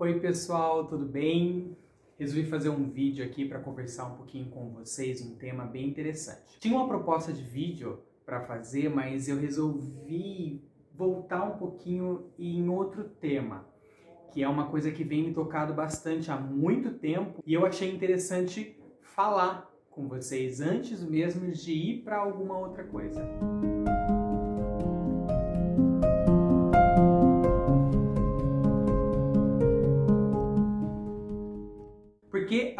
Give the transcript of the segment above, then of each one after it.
Oi pessoal, tudo bem? Resolvi fazer um vídeo aqui para conversar um pouquinho com vocês, um tema bem interessante. Tinha uma proposta de vídeo para fazer, mas eu resolvi voltar um pouquinho em outro tema, que é uma coisa que vem me tocado bastante há muito tempo e eu achei interessante falar com vocês antes mesmo de ir para alguma outra coisa. Porque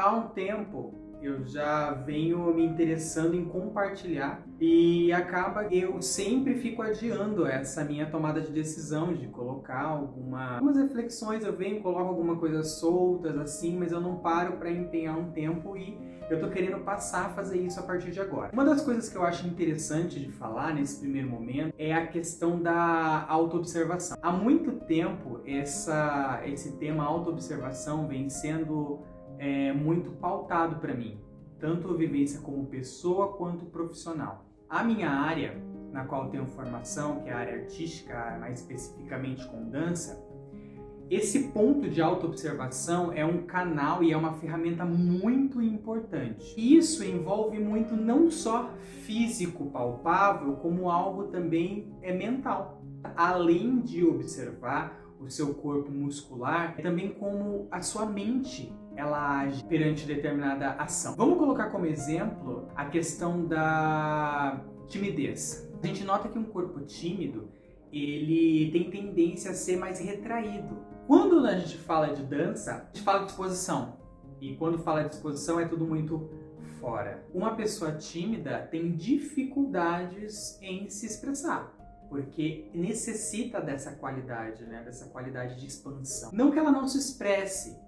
há um tempo eu já venho me interessando em compartilhar e acaba eu sempre fico adiando essa minha tomada de decisão de colocar alguma, algumas reflexões, eu venho, coloco alguma coisa soltas assim, mas eu não paro para empenhar um tempo e eu tô querendo passar a fazer isso a partir de agora. Uma das coisas que eu acho interessante de falar nesse primeiro momento é a questão da autoobservação. Há muito tempo essa, esse tema autoobservação vem sendo é, muito pautado para mim, tanto a vivência como pessoa quanto profissional. A minha área, na qual tenho formação, que é a área artística, mais especificamente com dança, esse ponto de autoobservação é um canal e é uma ferramenta muito importante. Isso envolve muito não só físico palpável, como algo também é mental. Além de observar o seu corpo muscular, também como a sua mente ela age perante determinada ação. Vamos colocar como exemplo a questão da timidez. A gente nota que um corpo tímido, ele tem tendência a ser mais retraído. Quando a gente fala de dança, a gente fala de exposição. E quando fala de exposição é tudo muito fora. Uma pessoa tímida tem dificuldades em se expressar porque necessita dessa qualidade, né, dessa qualidade de expansão. Não que ela não se expresse,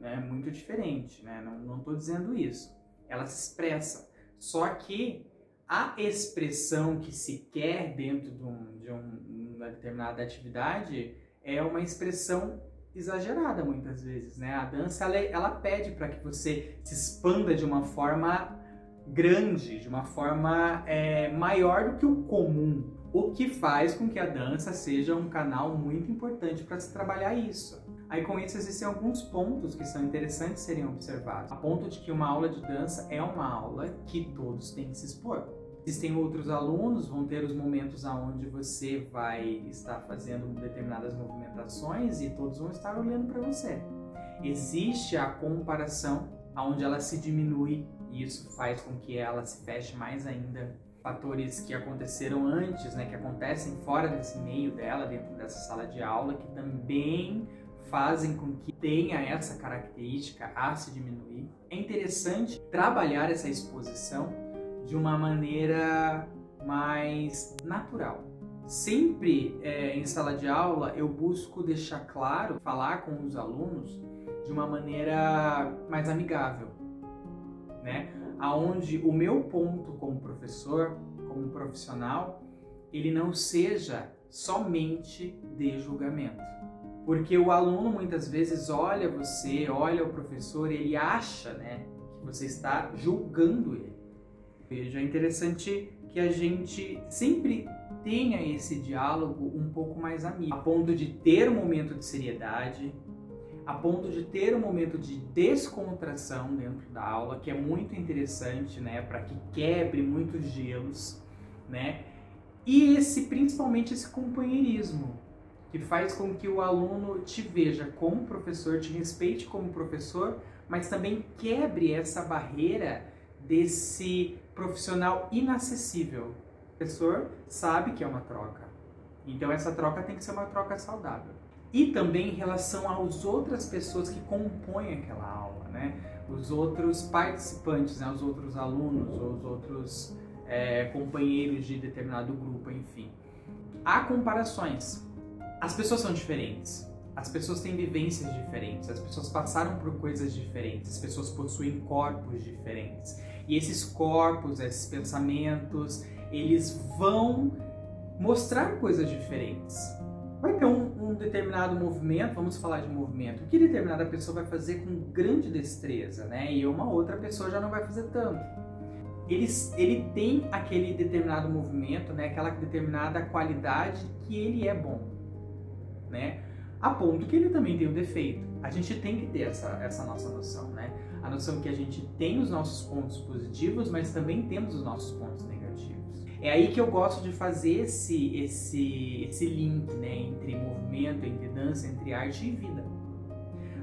né? Muito diferente, né? Não estou dizendo isso. Ela se expressa. Só que a expressão que se quer dentro de, um, de um, uma determinada atividade é uma expressão exagerada muitas vezes, né? A dança ela, ela pede para que você se expanda de uma forma grande, de uma forma é, maior do que o comum, o que faz com que a dança seja um canal muito importante para se trabalhar isso. Aí com isso existem alguns pontos que são interessantes serem observados. A ponto de que uma aula de dança é uma aula que todos têm que se expor. Existem outros alunos, vão ter os momentos aonde você vai estar fazendo determinadas movimentações e todos vão estar olhando para você. Existe a comparação, aonde ela se diminui e isso faz com que ela se feche mais ainda. Fatores que aconteceram antes, né, que acontecem fora desse meio dela, dentro dessa sala de aula, que também fazem com que tenha essa característica a se diminuir. É interessante trabalhar essa exposição de uma maneira mais natural. Sempre é, em sala de aula eu busco deixar claro, falar com os alunos de uma maneira mais amigável, né? Aonde o meu ponto como professor, como profissional, ele não seja somente de julgamento porque o aluno muitas vezes olha você, olha o professor, ele acha, né, que você está julgando ele. Veja, é interessante que a gente sempre tenha esse diálogo um pouco mais amigo, a ponto de ter um momento de seriedade, a ponto de ter um momento de descontração dentro da aula, que é muito interessante, né, para que quebre muitos gelos, né? E esse principalmente esse companheirismo, que faz com que o aluno te veja como professor, te respeite como professor, mas também quebre essa barreira desse profissional inacessível. O professor sabe que é uma troca, então essa troca tem que ser uma troca saudável. E também em relação às outras pessoas que compõem aquela aula, né? Os outros participantes, né? os outros alunos, os outros é, companheiros de determinado grupo, enfim. Há comparações as pessoas são diferentes. As pessoas têm vivências diferentes, as pessoas passaram por coisas diferentes, as pessoas possuem corpos diferentes. E esses corpos, esses pensamentos, eles vão mostrar coisas diferentes. Vai ter um, um, determinado movimento, vamos falar de movimento, que determinada pessoa vai fazer com grande destreza, né? E uma outra pessoa já não vai fazer tanto. Ele, ele tem aquele determinado movimento, né? Aquela determinada qualidade que ele é bom né? A ponto que ele também tem um defeito. A gente tem que ter essa, essa nossa noção, né? A noção que a gente tem os nossos pontos positivos, mas também temos os nossos pontos negativos. É aí que eu gosto de fazer esse, esse, esse link né, entre movimento, entre dança, entre arte e vida.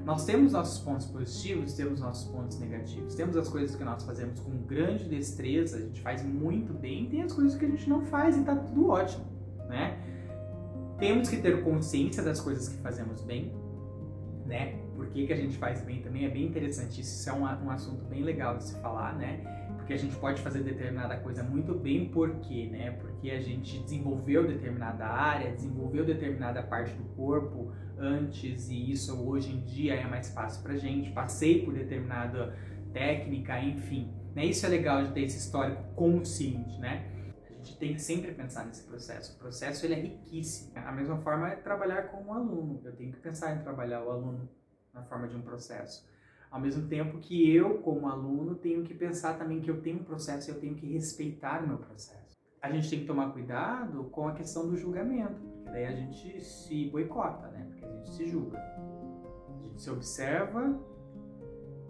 Nós temos nossos pontos positivos, temos nossos pontos negativos. Temos as coisas que nós fazemos com grande destreza, a gente faz muito bem, tem as coisas que a gente não faz e tá tudo ótimo, né? Temos que ter consciência das coisas que fazemos bem, né? Por que, que a gente faz bem também é bem interessante. Isso é um, um assunto bem legal de se falar, né? Porque a gente pode fazer determinada coisa muito bem, por quê, né? Porque a gente desenvolveu determinada área, desenvolveu determinada parte do corpo, antes e isso hoje em dia é mais fácil pra gente. Passei por determinada técnica, enfim. Né? Isso é legal de ter esse histórico consciente, né? A gente tem que sempre pensar nesse processo. O processo ele é riquíssimo. A mesma forma é trabalhar com o aluno. Eu tenho que pensar em trabalhar o aluno na forma de um processo. Ao mesmo tempo que eu, como aluno, tenho que pensar também que eu tenho um processo e eu tenho que respeitar o meu processo. A gente tem que tomar cuidado com a questão do julgamento, porque daí a gente se boicota, né? gente se julga. A gente se observa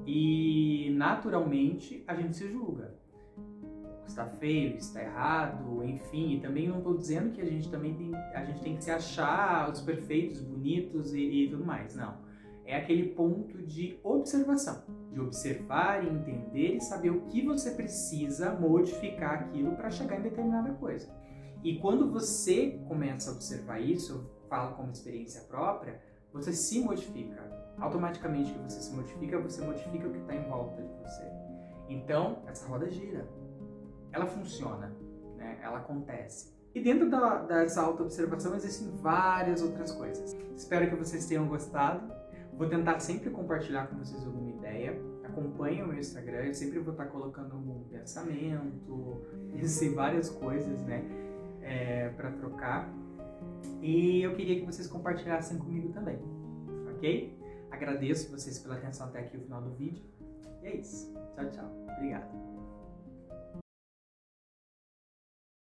e naturalmente a gente se julga. Está feio, está errado, enfim. E também não estou dizendo que a gente também tem, a gente tem que se achar os perfeitos, bonitos e, e tudo mais. Não. É aquele ponto de observação, de observar, entender e saber o que você precisa modificar aquilo para chegar em determinada coisa. E quando você começa a observar isso, falo como experiência própria, você se modifica. Automaticamente que você se modifica, você modifica o que está em volta de você. Então, essa roda gira. Ela funciona, né? ela acontece. E dentro da, dessa auto-observação existem várias outras coisas. Espero que vocês tenham gostado. Vou tentar sempre compartilhar com vocês alguma ideia. Acompanhe o meu Instagram, eu sempre vou estar colocando algum pensamento, existem várias coisas, né, é, para trocar. E eu queria que vocês compartilhassem comigo também, ok? Agradeço vocês pela atenção até aqui no final do vídeo. E é isso. Tchau, tchau. Obrigado.